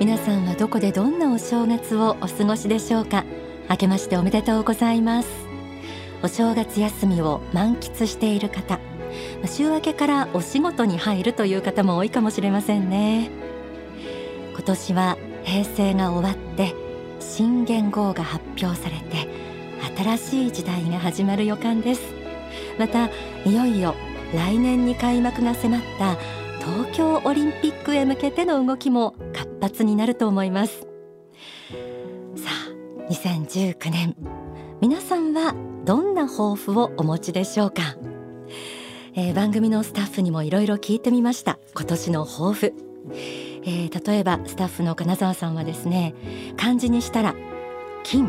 皆さんはどこでどんなお正月をお過ごしでしょうか？明けましておめでとうございます。お正月休みを満喫している方週明けからお仕事に入るという方も多いかもしれませんね。今年は平成が終わって新元号が発表されて新しい時代が始まる予感です。またいよいよ来年に開幕が迫った東京オリンピックへ向けての動きも活発になると思います。さあ2019年。皆さんはどんな抱負をお持ちでしょうか、えー、番組のスタッフにもいろいろ聞いてみました。今年の抱負、えー、例えばスタッフの金沢さんはですね漢字にしたら筋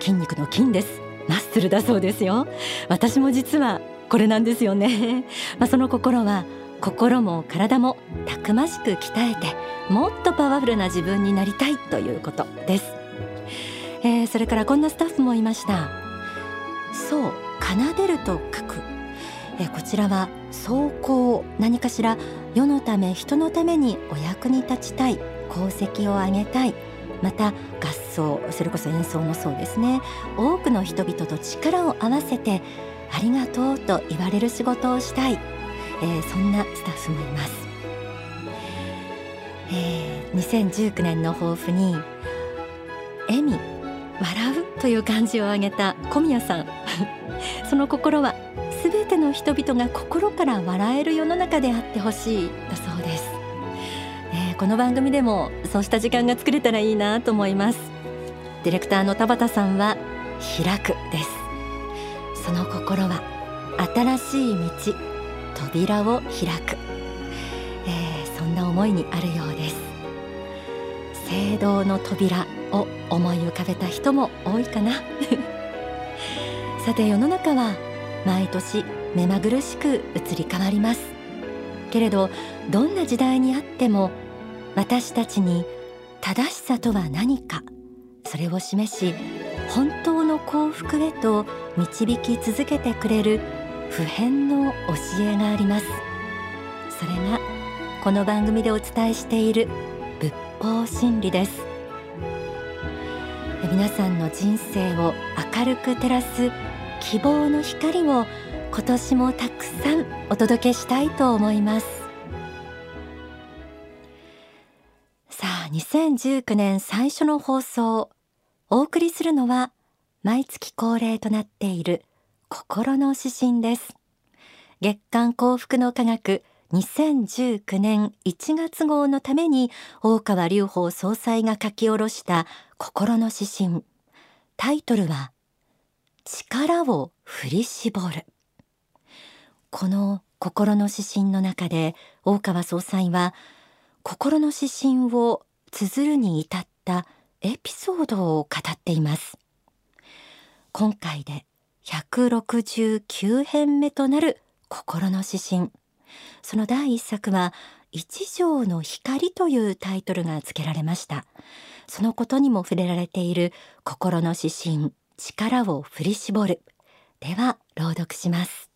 筋肉の筋です。マッスルだそうですよ。私も実はこれなんですよね。まあその心は心も体もたくましく鍛えてもっとパワフルな自分になりたいということです、えー、それからこんなスタッフもいました。そう奏でると書く、え、こちらは走行何かしら世のため人のためにお役に立ちたい功績を上げたいまた合奏それこそ演奏もそうですね。多くの人々と力を合わせてありがとうと言われる仕事をしたいえー、そんなスタッフもいます、えー、2019年の抱負に笑み笑うという漢字を挙げた小宮さん。その心はすべての人々が心から笑える世の中であってほしいだそうです、えー、この番組でもそうした時間が作れたらいいなと思います。ディレクターの田畑さんは開くです。その心は新しい道扉を開く、えー、そんな思いにあるようです。聖堂の扉を思い浮かべた人も多いかな。さて世の中は毎年目まぐるしく移り変わります。けれどどんな時代にあっても私たちに正しさとは何かそれを示し本当の幸福へと導き続けてくれる普遍の教えがあります。それがこの番組でお伝えしている仏法真理です。皆さんの人生を明るく照らす希望の光を今年もたくさんお届けしたいと思います。さあ2019年最初の放送お送りするのは毎月恒例となっている心の指針です。月刊幸福の科学2019年1月号のために大川隆法総裁が書き下ろした心の指針。タイトルは力を振り絞る。この心の指針の中で大川総裁は心の指針を綴るに至ったエピソードを語っています。今回で169編目となる心の指針。その第一作は一条の光というタイトルが付けられました。そのことにも触れられている心の指針。力を振り絞る。では朗読します。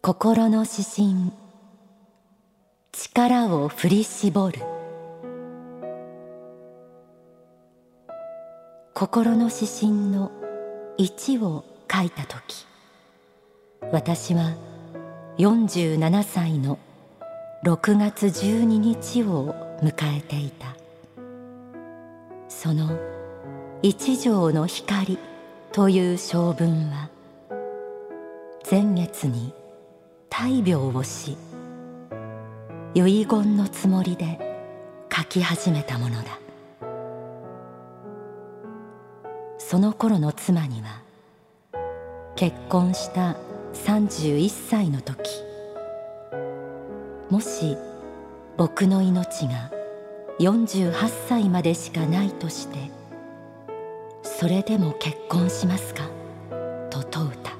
心の指針。力を振り絞る。心の指針の1を書いた時私は47歳の6月12日を迎えていた。その一条の光という性分は前月に大病をし遺言のつもりで書き始めたものだ。その頃の妻には結婚した31歳の時もし僕の命が48歳までしかないとしてそれでも結婚しますか？と問うた。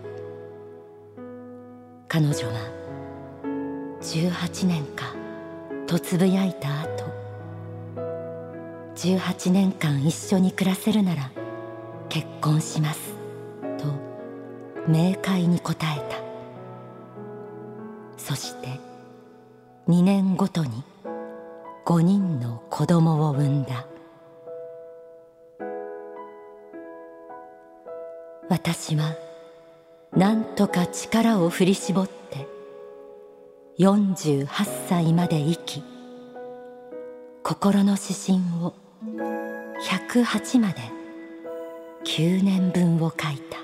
彼女は18年かとつぶやいた後18年間一緒に暮らせるなら結婚します。と明快に答えた。そして2年ごとに5人の子供を産んだ。私は何とか力を振り絞って48歳まで生き心の指針を108まで9年分を書いた。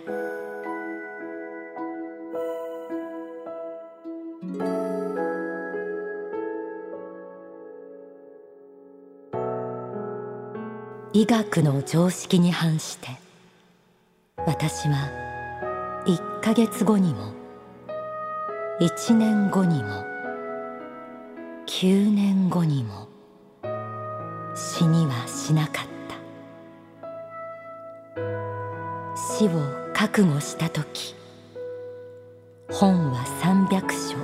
医学の常識に反して私は1ヶ月後にも1年後にも9年後にも死にはしなかった。死を覚悟した時本は300書。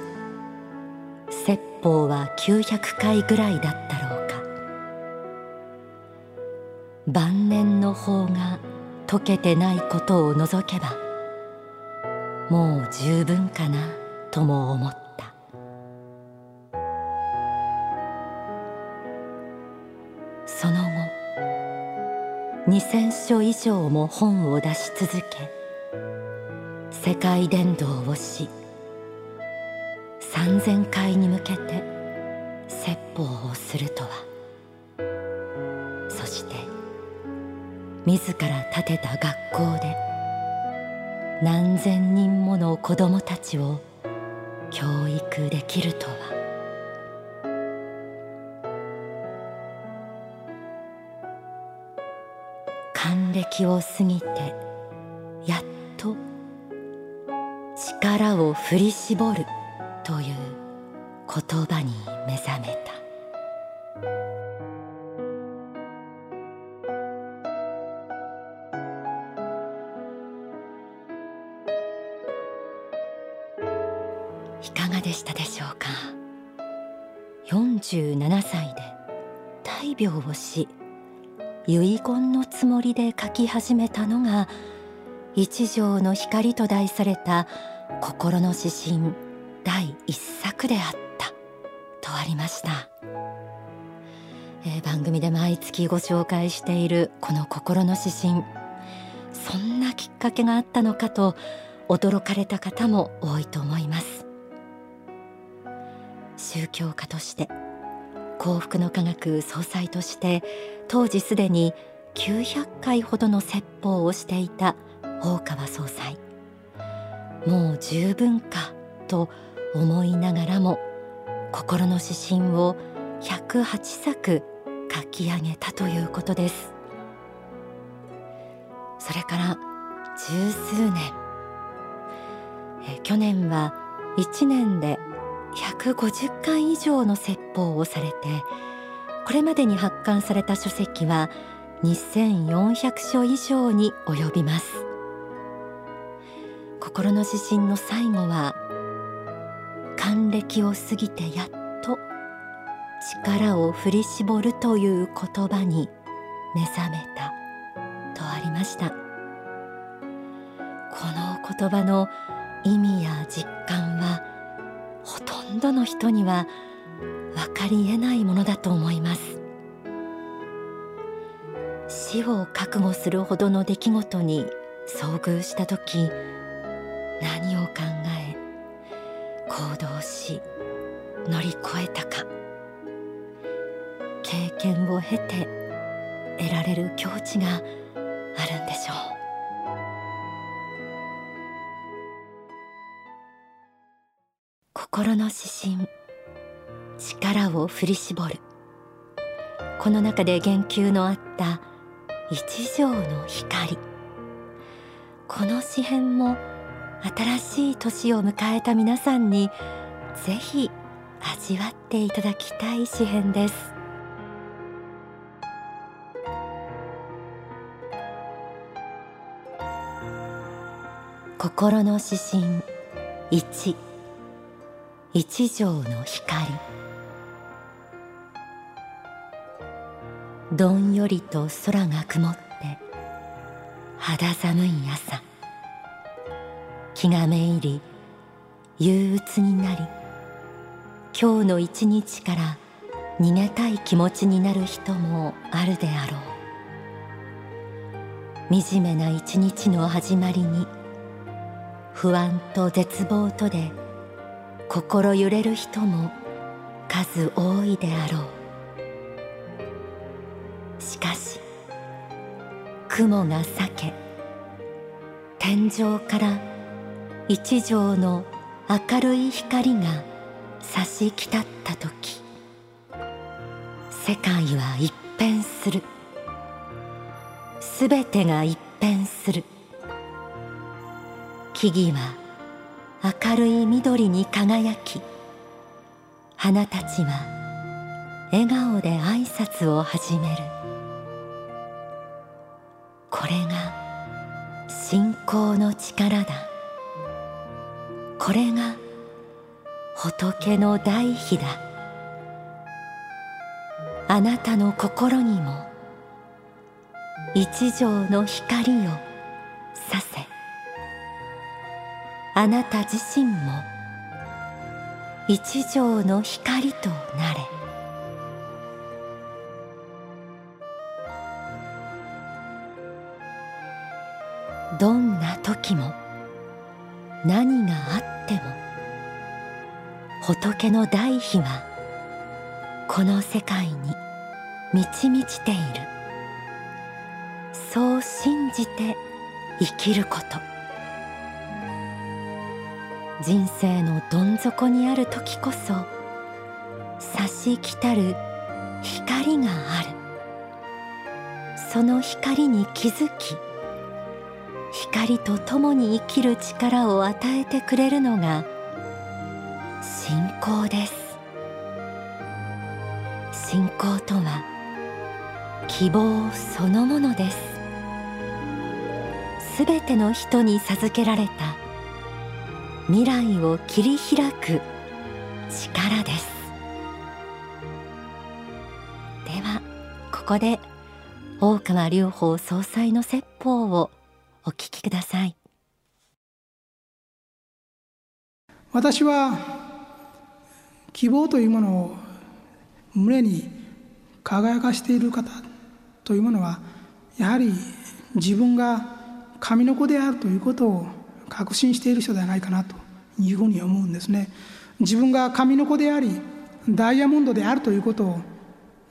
説法は900回ぐらいだったろうか。晩年の法が解けてないことを除けばもう十分かなとも思った。2,000書以上も本を出し続け世界伝道をし3,000回に向けて説法をするとは。そして自ら建てた学校で何千人もの子供たちを教育できるとは。還暦を過ぎてやっと力を振り絞るという言葉に目覚めた。いかがでしたでしょうか？47歳で大病をし遺言のつもりで書き始めたのが一条の光と題された心の指針第一作であったとありました、えー、番組で毎月ご紹介しているこの心の指針そんなきっかけがあったのかと驚かれた方も多いと思います。宗教家として幸福の科学総裁として当時すでに900回ほどの説法をしていた大川総裁。もう十分かと思いながらも心の指針を108作書き上げたということです。それから十数年。え去年は1年で150回以上の説法をされてこれまでに発刊された書籍は2400書以上に及びます。心の指針の最後は還暦を過ぎてやっと力を振り絞るという言葉に目覚めたとありました。この言葉の意味や実感はほとんどの人には分かりえないものだと思います。死を覚悟するほどの出来事に遭遇した時何を考え行動し乗り越えたか。経験を経て得られる境地があるんでしょう。心の指針。力を振り絞る。この中で言及のあった一条の光。この詩編も新しい年を迎えた皆さんにぜひ味わっていただきたい詩編です。心の指針一。一条の光。どんよりと空が曇って肌寒い朝。気がめいり憂鬱になり今日の一日から逃げたい気持ちになる人もあるであろう。惨めな一日の始まりに不安と絶望とで心揺れる人も数多いであろう。しかし雲が裂け天井から一条の明るい光が差し来たった時世界は一変する。すべてが一変する。木々は明るい緑に輝き花たちは笑顔で挨拶を始める。これが信仰の力だ。これが仏の大悲だ。あなたの心にも一条の光をあなた自身も一条の光となれ。どんな時も何があっても仏の大悲はこの世界に満ち満ちている。そう信じて生きること。人生のどん底にある時こそ差し来たる光がある。その光に気づき光と共に生きる力を与えてくれるのが信仰です。信仰とは希望そのものです。すべての人に授けられた未来を切り開く力です。ではここで大川隆法総裁の説法をお聞きください。私は希望というものを胸に輝かしている方というものはやはり自分が神の子であるということを確信している人ではないかなと。いうふうに思うんですね。自分が神の子でありダイヤモンドであるということを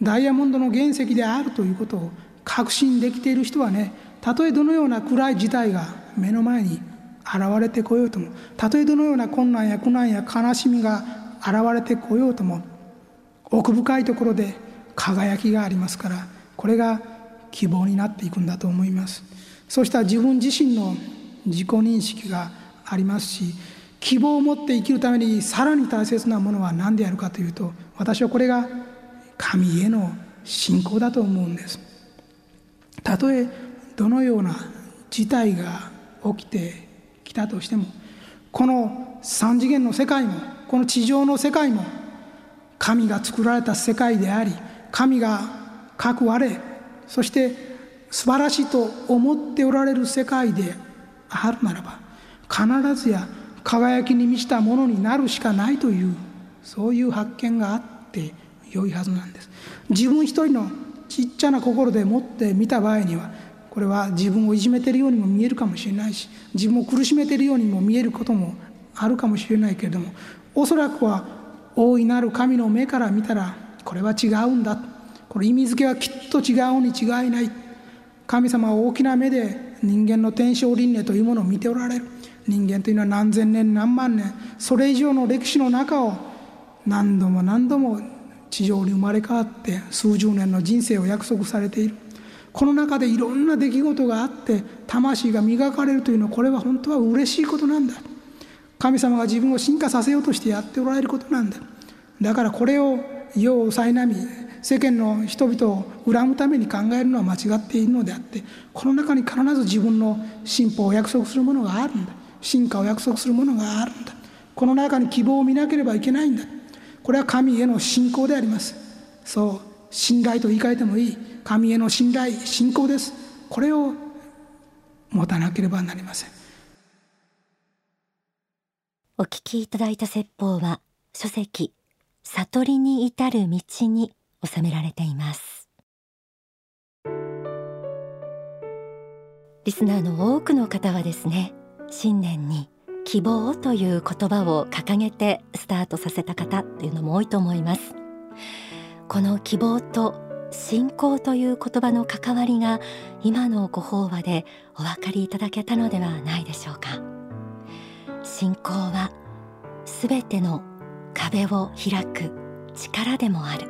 ダイヤモンドの原石であるということを確信できている人はねたとえどのような暗い事態が目の前に現れてこようともたとえどのような困難や苦難や悲しみが現れてこようとも奥深いところで輝きがありますからこれが希望になっていくんだと思います。そうした自分自身の自己認識がありますし希望を持って生きるためにさらに大切なものは何であるかというと私はこれが神への信仰だと思うんです。たとえどのような事態が起きてきたとしてもこの三次元の世界もこの地上の世界も神が作られた世界であり神が各我そして素晴らしいと思っておられる世界であるならば必ずや輝きに満ちたものになるしかないというそういう発見があって良いはずなんです。自分一人のちっちゃな心でもって見た場合にはこれは自分をいじめてるようにも見えるかもしれないし自分を苦しめてるようにも見えることもあるかもしれないけれどもおそらくは大いなる神の目から見たらこれは違うんだ。これ意味付けはきっと違うに違いない。神様は大きな目で人間の天正輪廻というものを見ておられる。人間というのは何千年何万年それ以上の歴史の中を何度も何度も地上に生まれ変わって数十年の人生を約束されている。この中でいろんな出来事があって魂が磨かれるというのはこれは本当は嬉しいことなんだ。神様が自分を進化させようとしてやっておられることなんだ。だからこれを世を苛み世間の人々を恨むために考えるのは間違っているのであってこの中に必ず自分の進歩を約束するものがあるんだ。進化を約束するものがあるんだ。この中に希望を見なければいけないんだ。これは神への信仰であります。そう信頼と言い換えてもいい。神への信頼信仰です。これを持たなければなりません。お聞きいただいた説法は書籍悟りに至る道に収められています。リスナーの多くの方はですね新年に希望という言葉を掲げてスタートさせた方っていうのも多いと思います。この希望と信仰という言葉の関わりが今のご法話でお分かりいただけたのではないでしょうか。信仰はすべての壁を開く力でもある。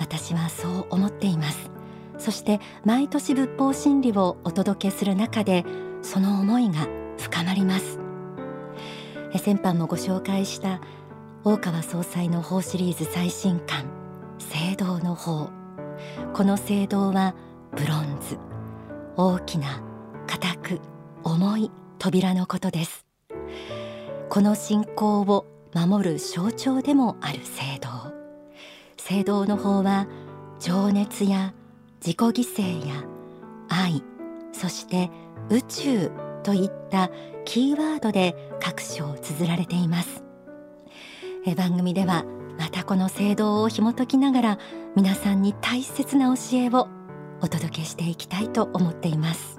私はそう思っています。そして毎年仏法真理をお届けする中でその思いが深まります。先般もご紹介した大川総裁の法シリーズ最新刊聖堂の法。この聖堂はブロンズ。大きな固く重い扉のことです。この信仰を守る象徴でもある聖堂。聖堂の法は情熱や自己犠牲や愛そして宇宙といったキーワードで各章綴られています。え番組ではまたこの聖堂を紐解きながら皆さんに大切な教えをお届けしていきたいと思っています。